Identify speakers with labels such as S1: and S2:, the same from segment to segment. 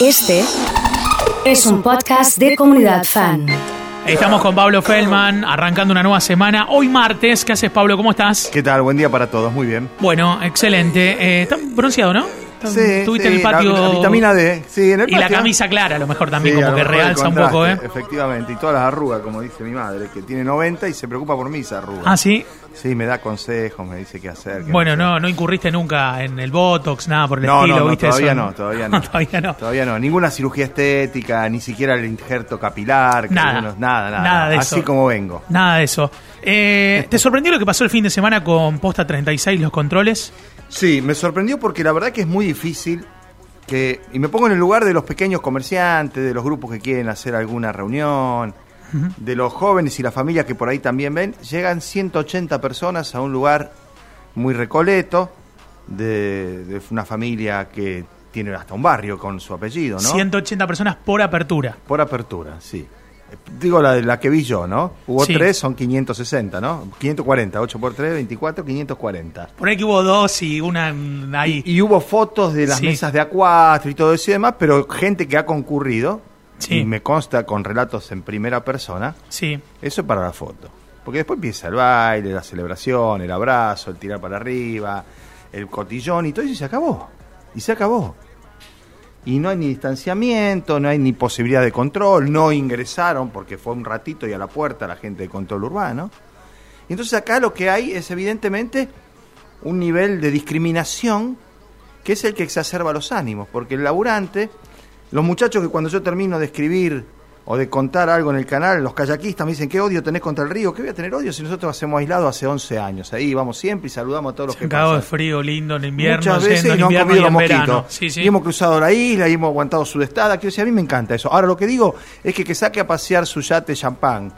S1: Este es un podcast de comunidad fan.
S2: Estamos con Pablo Feldman, arrancando una nueva semana. Hoy martes, ¿qué haces Pablo? ¿Cómo estás?
S3: ¿Qué tal? Buen día para todos, muy bien.
S2: Bueno, excelente. Eh, ¿Estás bronceado, no? Estuviste en el patio.
S3: La, vitamina D, sí, en el
S2: y la camisa clara, a lo mejor también,
S3: Sí,
S2: como que realza un poco, ¿eh?
S3: Efectivamente, y todas las arrugas, como dice mi madre, que tiene 90 y se preocupa por mis arrugas.
S2: Ah, sí.
S3: Sí, me da consejos, me dice qué hacer. qué
S2: Bueno,
S3: hacer.
S2: no, no incurriste nunca en el Botox, nada por el
S3: No,
S2: estilo,
S3: no, no,
S2: ¿viste?
S3: todavía
S2: Eso-
S3: no, todavía no.
S2: todavía no.
S3: Todavía no, ninguna cirugía estética, ni siquiera el injerto capilar.
S2: Nada.
S3: algunos- nada, nada.
S2: Nada de
S3: Así
S2: eso.
S3: como vengo.
S2: Nada de eso. Eh, ¿Te sorprendió lo que pasó el fin de semana con Posta 36, los controles?
S3: Sí, me sorprendió porque la verdad que es muy difícil que, y me pongo en el lugar de los pequeños comerciantes, de los grupos que quieren hacer alguna reunión, de los jóvenes y las familias que por ahí también ven, llegan 180 personas a un lugar muy recoleto, de, de una familia que tiene hasta un barrio con su apellido, ¿no?
S2: 180 personas por apertura.
S3: Por apertura, sí. Digo la, la que vi yo, ¿no? Hubo
S2: Sí.
S3: tres, son 560, ¿no? 540, 8 por 3, 24, 540.
S2: Por ahí que hubo dos y una ahí.
S3: Y hubo fotos de las
S2: Sí.
S3: mesas de A4 y todo eso y demás, pero gente que ha concurrido,
S2: Sí.
S3: y me consta con relatos en primera persona,
S2: Sí.
S3: eso es para la foto. Porque después empieza el baile, la celebración, el abrazo, el tirar para arriba, el cotillón y todo eso y se acabó. Y se acabó. Y no hay ni distanciamiento, no hay ni posibilidad de control, no ingresaron porque fue un ratito y a la puerta la gente de control urbano. Y entonces acá lo que hay es evidentemente un nivel de discriminación que es el que exacerba los ánimos, porque el laburante, los muchachos que cuando yo termino de escribir o de contar algo en el canal, los kayakistas me dicen, ¿qué odio tenés contra el río? ¿Qué voy a tener odio si nosotros hacemos aislado hace 11 años? Ahí vamos siempre y saludamos a todos los que
S2: cagado de
S3: pasan.
S2: frío lindo en invierno,
S3: Muchas veces
S2: yendo
S3: y no han comido los mosquitos.
S2: Sí, sí.
S3: Y hemos cruzado la isla y hemos aguantado su destada. Quiero decir, a mí me encanta eso. Ahora, lo que digo es que que saque a pasear su yate champán,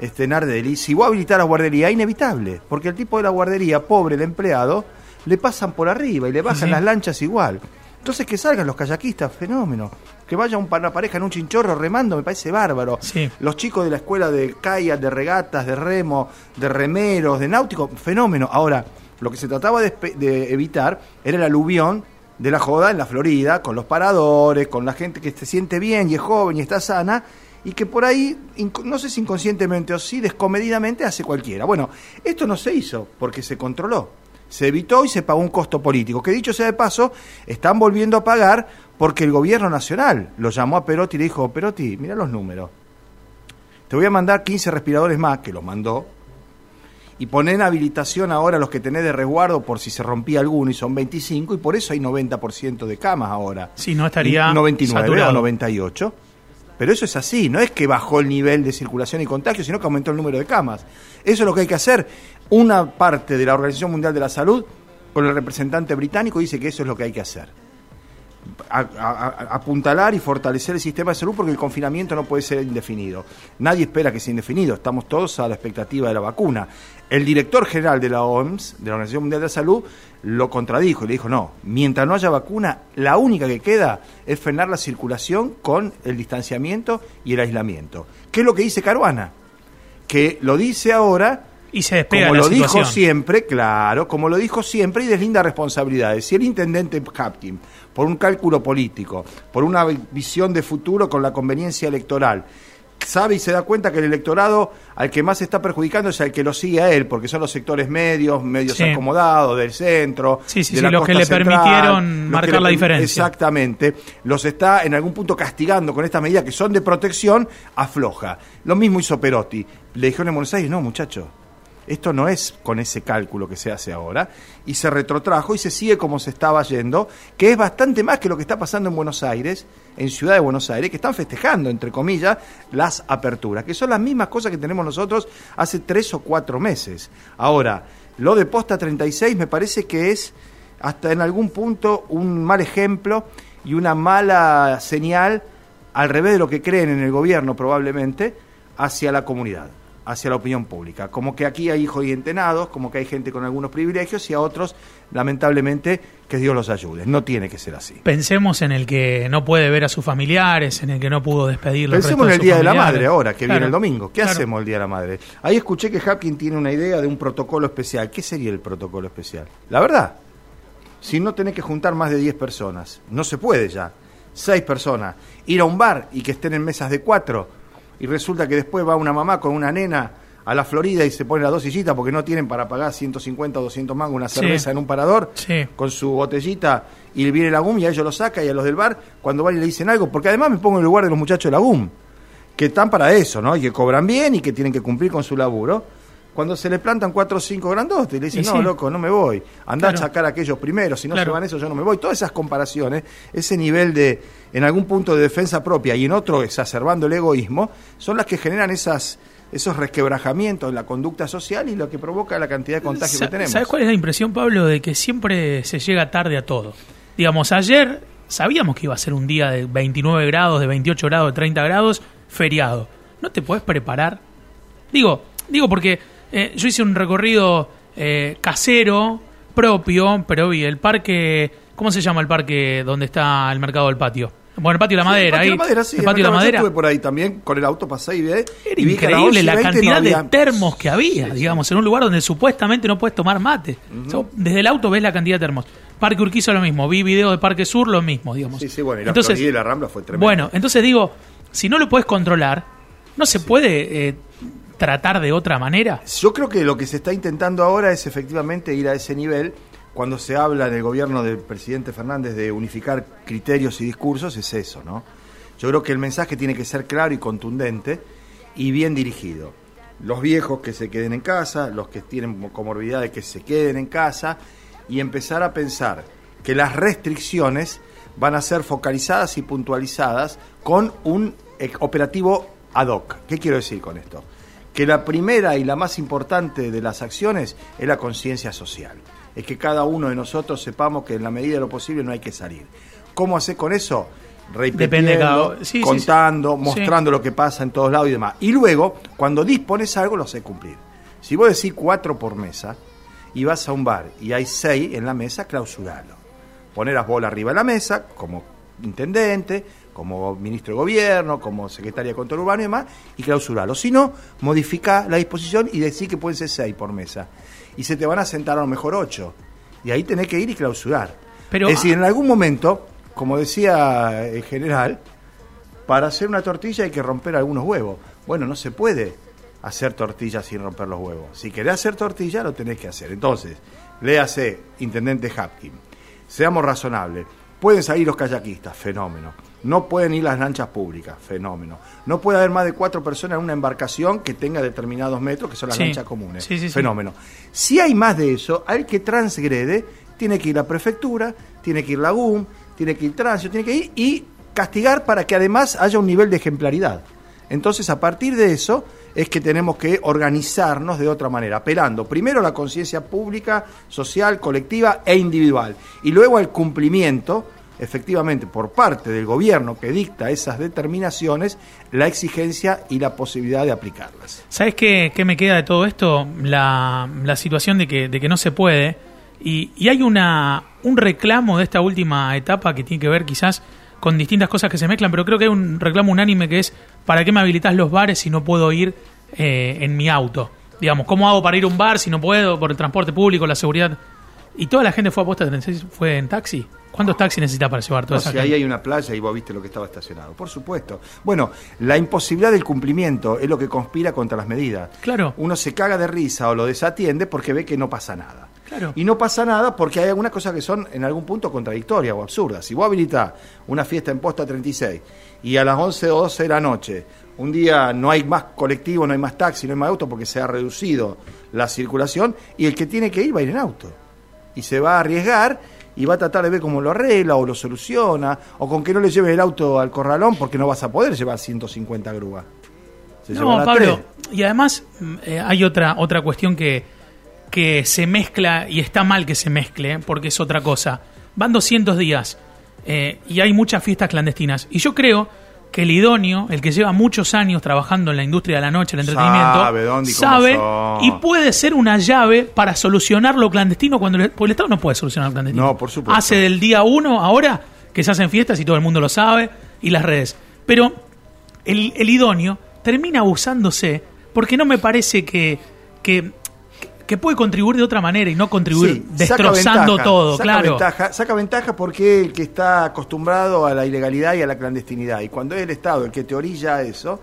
S3: este Nardelli, si a habilitar la guardería, es inevitable. Porque el tipo de la guardería, pobre, el empleado, le pasan por arriba y le bajan
S2: Sí.
S3: las lanchas igual. Entonces que salgan los kayakistas, fenómeno. Que vaya un, una pareja en un chinchorro remando, me parece bárbaro.
S2: Sí.
S3: Los chicos de la escuela de kayak, de regatas, de remo, de remeros, de náutico, fenómeno. Ahora, lo que se trataba de, de evitar era el aluvión de la joda en la Florida, con los paradores, con la gente que se siente bien y es joven y está sana, y que por ahí, no sé si inconscientemente o sí, descomedidamente hace cualquiera. Bueno, esto no se hizo porque se controló. Se evitó y se pagó un costo político, que dicho sea de paso, están volviendo a pagar porque el gobierno nacional lo llamó a Perotti y le dijo, Perotti, mira los números. Te voy a mandar 15 respiradores más, que los mandó, y poner en habilitación ahora los que tenés de resguardo por si se rompía alguno, y son 25, y por eso hay 90% de camas ahora.
S2: Sí, no estaría
S3: Y 99
S2: saturado.
S3: o 98. Pero eso es así, no es que bajó el nivel de circulación y contagio, sino que aumentó el número de camas. Eso es lo que hay que hacer. Una parte de la Organización Mundial de la Salud, con el representante británico, dice que eso es lo que hay que hacer. A- a- a- apuntalar y fortalecer el sistema de salud porque el confinamiento no puede ser indefinido. Nadie espera que sea indefinido, estamos todos a la expectativa de la vacuna. El director general de la OMS, de la Organización Mundial de la Salud, lo contradijo y le dijo, no, mientras no haya vacuna, la única que queda es frenar la circulación con el distanciamiento y el aislamiento. ¿Qué es lo que dice Caruana? Que lo dice ahora
S2: Y se despega
S3: como
S2: la
S3: lo
S2: situación.
S3: dijo siempre, claro, como lo dijo siempre y deslinda responsabilidades. Si el intendente Hapkin, por un cálculo político, por una vi- visión de futuro con la conveniencia electoral, sabe y se da cuenta que el electorado al que más está perjudicando es al que lo sigue a él, porque son los sectores medios, medios
S2: Sí.
S3: acomodados, del centro,
S2: Sí, sí,
S3: de la
S2: los que le
S3: central,
S2: permitieron marcar
S3: le
S2: la diferencia.
S3: Exactamente. Los está en algún punto castigando con estas medidas que son de protección, afloja. Lo mismo hizo Perotti. Le dijeron en Buenos Aires, no, muchacho, esto no es con ese cálculo que se hace ahora, y se retrotrajo y se sigue como se estaba yendo, que es bastante más que lo que está pasando en Buenos Aires, en Ciudad de Buenos Aires, que están festejando, entre comillas, las aperturas, que son las mismas cosas que tenemos nosotros hace tres o cuatro meses. Ahora, lo de Posta 36 me parece que es hasta en algún punto un mal ejemplo y una mala señal, al revés de lo que creen en el gobierno probablemente, hacia la comunidad, hacia la opinión pública. Como que aquí hay hijos y entenados, como que hay gente con algunos privilegios y a otros, lamentablemente, que Dios los ayude. No tiene que ser así.
S2: Pensemos en el que no puede ver a sus familiares, en el que no pudo despedirlo.
S3: Pensemos en el Día de la Madre ahora, que
S2: Claro,
S3: viene el domingo. ¿Qué
S2: claro.
S3: hacemos el Día de la Madre? Ahí escuché que Hapkin tiene una idea de un protocolo especial. ¿Qué sería el protocolo especial? La verdad, si no tenés que juntar más de 10 personas, no se puede ya. seis personas, ir a un bar y que estén en mesas de cuatro, y resulta que después va una mamá con una nena a la Florida y se pone las dos sillitas porque no tienen para pagar 150 o 200 mangos una
S2: Sí.
S3: cerveza en un parador
S2: Sí.
S3: con su botellita y viene la GUM y a ellos lo saca y a los del bar cuando van y le dicen algo, porque además me pongo en el lugar de los muchachos de la GUM, que están para eso, ¿no? Y que cobran bien y que tienen que cumplir con su laburo. Cuando se le plantan cuatro o cinco grandotes y le dicen,
S2: Y
S3: no,
S2: sí.
S3: loco, no me voy, andá
S2: Claro.
S3: a sacar a aquellos primero, si no
S2: Claro.
S3: se van esos yo no me voy. Todas esas comparaciones, ese nivel de, en algún punto de defensa propia y en otro exacerbando el egoísmo, son las que generan esas esos resquebrajamientos en la conducta social y lo que provoca la cantidad de contagios
S2: Sa-
S3: que tenemos.
S2: ¿Sabes cuál es la impresión, Pablo? De que siempre se llega tarde a todo. Digamos, ayer sabíamos que iba a ser un día de 29 grados, de 28 grados, de 30 grados, feriado. ¿No te puedes preparar? Digo, digo porque eh, yo hice un recorrido eh, casero, propio, pero vi el parque, ¿cómo se llama el parque donde está el mercado del patio? Bueno, el patio de la
S3: Sí,
S2: madera,
S3: el patio
S2: ahí.
S3: de la madera, sí,
S2: el patio de la
S3: Yo
S2: madera.
S3: estuve por ahí también con el auto, pasé y vi.
S2: Era
S3: y
S2: increíble
S3: 11 y
S2: la
S3: 20 no
S2: cantidad de termos que había, digamos, en un lugar donde supuestamente no puedes tomar mate. O sea, desde el auto ves la cantidad de termos. Parque Urquiza lo mismo, vi video de Parque Sur lo mismo, digamos.
S3: Sí, sí, bueno, y la
S2: entonces,
S3: y la Rambla fue tremendo.
S2: Bueno, entonces digo, si no lo puedes controlar, ¿no se puede eh, tratar de otra manera?
S3: Yo creo que lo que se está intentando ahora es efectivamente ir a ese nivel. Cuando se habla en el gobierno del presidente Fernández de unificar criterios y discursos, es eso, ¿no? Yo creo que el mensaje tiene que ser claro y contundente y bien dirigido. Los viejos que se queden en casa, los que tienen comorbilidades que se queden en casa y empezar a pensar que las restricciones van a ser focalizadas y puntualizadas con un eh, operativo ad hoc. ¿Qué quiero decir con esto? Que la primera y la más importante de las acciones es la conciencia social. Es que cada uno de nosotros sepamos que en la medida de lo posible no hay que salir. ¿Cómo hacer con eso?
S2: Depende de cada
S3: Repitiendo,
S2: uno. Sí, sí,
S3: contando, mostrando lo que pasa en todos lados y demás. Y luego, cuando dispones algo, lo haces cumplir. Si vos decís cuatro por mesa y vas a un bar y hay seis en la mesa, clausuralo. Poner las bolas arriba de la mesa, como intendente, como ministro de gobierno, como secretaria de control urbano y demás, y clausuralo. Si no, modifica la disposición y decir que pueden ser seis por mesa. Y se te van a sentar a lo mejor ocho. Y ahí tenés que ir y clausurar.
S2: Pero-
S3: es decir, en algún momento, como decía el general, para hacer una tortilla hay que romper algunos huevos. Bueno, no se puede hacer tortilla sin romper los huevos. Si querés hacer tortilla, lo tenés que hacer. Entonces, léase, intendente Hapkin, seamos razonables. Pueden salir los kayakistas, fenómeno. No pueden ir las lanchas públicas, fenómeno. No puede haber más de cuatro personas en una embarcación que tenga determinados metros, que son las
S2: Sí.
S3: lanchas comunes.
S2: Sí, sí, sí.
S3: fenómeno. Si hay más de eso, al que transgrede, tiene que ir la prefectura, tiene que ir la GUM, tiene que ir tránsito, tiene que ir y castigar para que además haya un nivel de ejemplaridad. Entonces, a partir de eso, es que tenemos que organizarnos de otra manera, apelando primero a la conciencia pública, social, colectiva e individual, y luego al cumplimiento, efectivamente, por parte del gobierno que dicta esas determinaciones, la exigencia y la posibilidad de aplicarlas.
S2: ¿Sabes qué, qué me queda de todo esto? La, la situación de que, de que no se puede. Y, y hay una, un reclamo de esta última etapa que tiene que ver quizás con distintas cosas que se mezclan, pero creo que hay un reclamo unánime que es ¿para qué me habilitas los bares si no puedo ir eh, en mi auto? Digamos, ¿cómo hago para ir a un bar si no puedo por el transporte público, la seguridad? Y toda la gente fue a posta 36, fue en taxi. ¿Cuántos taxis necesita para llevar toda
S3: No,
S2: esa
S3: si ahí hay una playa y vos viste lo que estaba estacionado, por supuesto. Bueno, la imposibilidad del cumplimiento es lo que conspira contra las medidas.
S2: Claro.
S3: Uno se caga de risa o lo desatiende porque ve que no pasa nada.
S2: Claro.
S3: Y no pasa nada porque hay algunas cosas que son en algún punto contradictorias o absurdas. Si vos habilitás una fiesta en posta 36 y a las 11 o 12 de la noche, un día no hay más colectivo, no hay más taxi, no hay más auto porque se ha reducido la circulación y el que tiene que ir va a ir en auto. Y se va a arriesgar y va a tratar de ver cómo lo arregla o lo soluciona o con que no le lleves el auto al corralón porque no vas a poder llevar 150 grúas. Se
S2: No, Pablo, y además eh, hay otra, otra cuestión que, que se mezcla y está mal que se mezcle, ¿eh? porque es otra cosa. Van 200 días eh, y hay muchas fiestas clandestinas. Y yo creo que el idóneo, el que lleva muchos años trabajando en la industria de la noche, el entretenimiento,
S3: Sabe dónde y cómo
S2: sabe
S3: son.
S2: y puede ser una llave para solucionar lo clandestino cuando el, porque el Estado no puede solucionar lo clandestino.
S3: No, por supuesto.
S2: Hace del día uno ahora que se hacen fiestas y todo el mundo lo sabe y las redes. Pero el, el idóneo termina abusándose porque no me parece que, que, que puede contribuir de otra manera y no contribuir
S3: Sí,
S2: destrozando
S3: ventaja,
S2: todo,
S3: saca
S2: claro.
S3: Ventaja, saca ventaja porque el que está acostumbrado a la ilegalidad y a la clandestinidad. Y cuando es el Estado el que te orilla eso,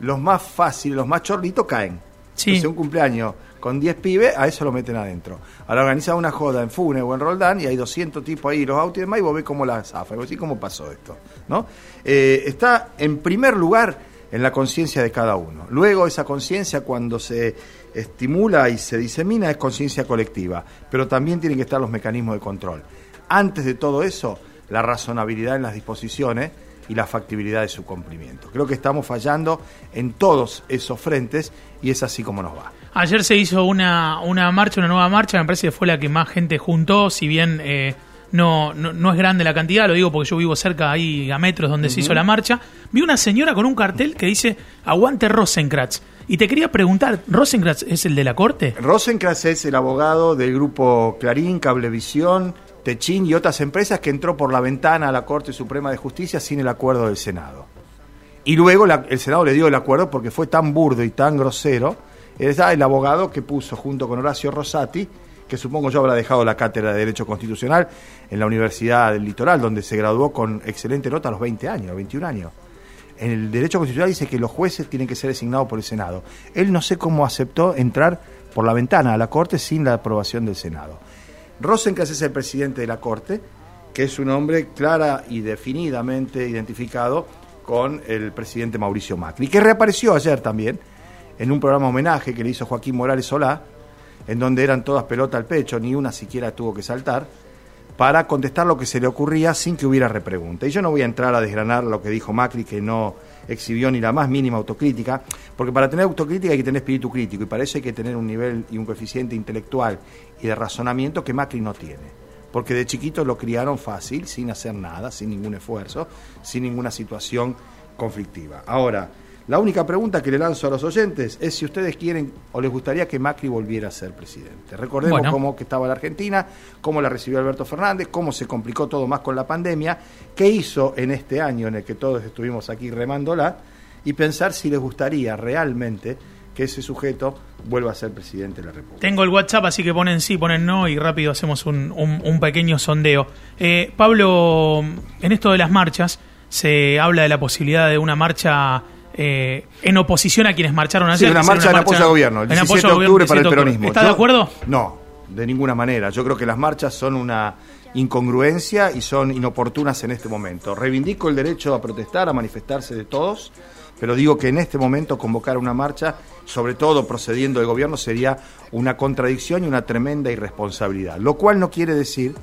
S3: los más fáciles, los más chorlitos caen.
S2: Sí.
S3: Entonces un cumpleaños con 10 pibes, a eso lo meten adentro. Ahora organiza una joda en Funes o en Roldán y hay 200 tipos ahí, los autos y demás, y vos ves cómo la zafa. Y vos decís, ¿cómo pasó esto? ¿No? Eh, está en primer lugar en la conciencia de cada uno. Luego esa conciencia cuando se estimula y se disemina es conciencia colectiva, pero también tienen que estar los mecanismos de control. Antes de todo eso, la razonabilidad en las disposiciones y la factibilidad de su cumplimiento. Creo que estamos fallando en todos esos frentes y es así como nos va.
S2: Ayer se hizo una, una marcha, una nueva marcha, me parece que fue la que más gente juntó, si bien eh, no, no, no es grande la cantidad, lo digo porque yo vivo cerca ahí a metros donde se hizo la marcha. Vi una señora con un cartel que dice Aguante Rosenkratz. Y te quería preguntar, ¿Rosenkratz es el de la corte?
S3: Rosenkratz es el abogado del grupo Clarín, Cablevisión, Techín y otras empresas que entró por la ventana a la Corte Suprema de Justicia sin el acuerdo del Senado. Y luego el Senado le dio el acuerdo porque fue tan burdo y tan grosero. Era el abogado que puso junto con Horacio Rosati, que supongo yo habrá dejado la cátedra de Derecho Constitucional en la Universidad del Litoral, donde se graduó con excelente nota a los 20 años, 21 años. En el derecho constitucional dice que los jueces tienen que ser designados por el Senado. Él no sé cómo aceptó entrar por la ventana a la Corte sin la aprobación del Senado. Rosenkranz es el presidente de la Corte, que es un hombre clara y definidamente identificado con el presidente Mauricio Macri, que reapareció ayer también en un programa homenaje que le hizo Joaquín Morales Solá, en donde eran todas pelota al pecho, ni una siquiera tuvo que saltar, para contestar lo que se le ocurría sin que hubiera repregunta. Y yo no voy a entrar a desgranar lo que dijo Macri, que no exhibió ni la más mínima autocrítica, porque para tener autocrítica hay que tener espíritu crítico, y para eso hay que tener un nivel y un coeficiente intelectual y de razonamiento que Macri no tiene. Porque de chiquito lo criaron fácil, sin hacer nada, sin ningún esfuerzo, sin ninguna situación conflictiva. Ahora, la única pregunta que le lanzo a los oyentes es si ustedes quieren o les gustaría que Macri volviera a ser presidente. Recordemos
S2: Bueno.
S3: cómo que estaba la Argentina, cómo la recibió Alberto Fernández, cómo se complicó todo más con la pandemia, qué hizo en este año en el que todos estuvimos aquí remándola, y pensar si les gustaría realmente que ese sujeto vuelva a ser presidente de la República.
S2: Tengo el WhatsApp, así que ponen sí, ponen no y rápido hacemos un, un- un pequeño sondeo. Eh, Pablo, en esto de las marchas, se habla de la posibilidad de una marcha eh, en oposición a quienes marcharon
S3: Sí,
S2: ayer.
S3: una
S2: que sea
S3: marcha en apoyo al gobierno, el
S2: en
S3: 17
S2: apoyo
S3: de octubre para el
S2: 17 de
S3: peronismo.
S2: ¿Estás de acuerdo?
S3: No, de ninguna manera. Yo creo que las marchas son una incongruencia y son inoportunas en este momento. Reivindico el derecho a protestar, a manifestarse de todos, pero digo que en este momento convocar una marcha, sobre todo procediendo del gobierno, sería una contradicción y una tremenda irresponsabilidad. Lo cual no quiere decir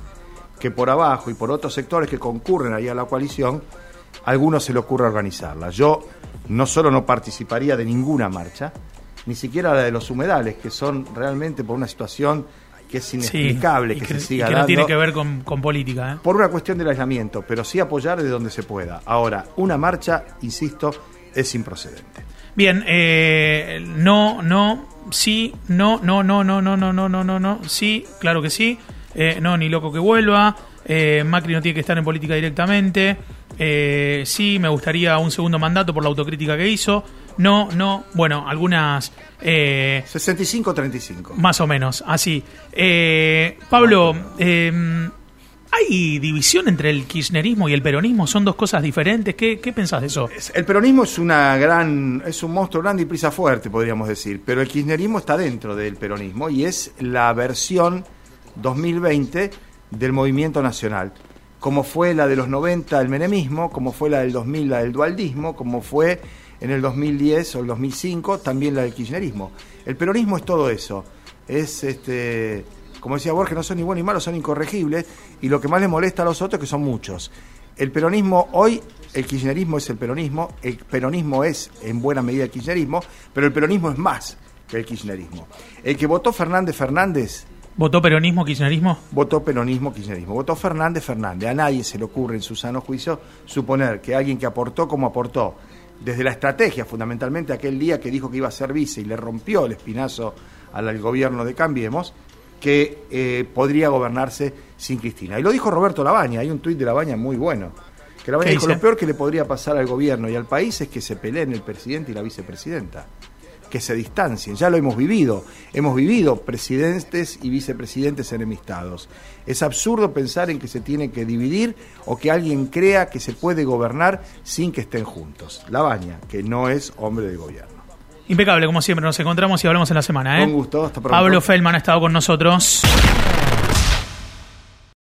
S3: que por abajo y por otros sectores que concurren ahí a la coalición, a algunos se le ocurra organizarla. Yo no solo no participaría de ninguna marcha, ni siquiera la de los humedales, que son realmente por una situación que es inexplicable
S2: y
S3: que,
S2: que,
S3: se
S2: y
S3: siga
S2: que no tiene que ver con, con política. ¿eh?
S3: por una cuestión del aislamiento, pero sí apoyar de donde se pueda. Ahora, una marcha, insisto, es improcedente.
S2: Bien, eh, no, no, sí, no, no, no, no, no, no, no, no, no, no, sí, claro que sí, eh, no, ni loco que vuelva, eh, Macri no tiene que estar en política directamente, eh, sí, me gustaría un segundo mandato por la autocrítica que hizo, no, no, bueno, algunas... Eh,
S3: 65-35.
S2: más o menos, así. Eh, Pablo, eh, ¿hay división entre el kirchnerismo y el peronismo? ¿Son dos cosas diferentes? ¿Qué, qué pensás de eso?
S3: El peronismo es una gran, es un monstruo grande y prisa fuerte, podríamos decir, pero el kirchnerismo está dentro del peronismo y es la versión 2020 del movimiento nacional, como fue la de los 90 el menemismo, como fue la del 2000 la del dualdismo, como fue en el 2010 o el 2005 también la del kirchnerismo. El peronismo es todo eso, es este como decía Borges, no son ni buenos ni malos, son incorregibles, y lo que más les molesta a los otros que son muchos. El peronismo hoy, el kirchnerismo es el peronismo, el peronismo es en buena medida el kirchnerismo, pero el peronismo es más que el kirchnerismo. El que votó Fernández Fernández,
S2: ¿Votó peronismo, kirchnerismo?
S3: votó peronismo, kirchnerismo. Votó Fernández Fernández. A nadie se le ocurre en su sano juicio suponer que alguien que aportó como aportó, desde la estrategia fundamentalmente aquel día que dijo que iba a ser vice y le rompió el espinazo al, al gobierno de Cambiemos, que eh, podría gobernarse sin Cristina. Y lo dijo Roberto Labaña, hay un tuit de Labaña muy bueno. Que Labaña
S2: ¿Qué
S3: dijo,
S2: dice?
S3: lo peor que le podría pasar al gobierno y al país es que se peleen el presidente y la vicepresidenta. Que se distancien. Ya lo hemos vivido. Hemos vivido presidentes y vicepresidentes enemistados. Es absurdo pensar en que se tiene que dividir o que alguien crea que se puede gobernar sin que estén juntos. La baña, que no es hombre de gobierno.
S2: Impecable, como siempre. Nos encontramos y hablamos en la semana. ¿eh?
S3: Con gusto. Hasta pronto.
S2: Pablo Feldman ha estado con nosotros.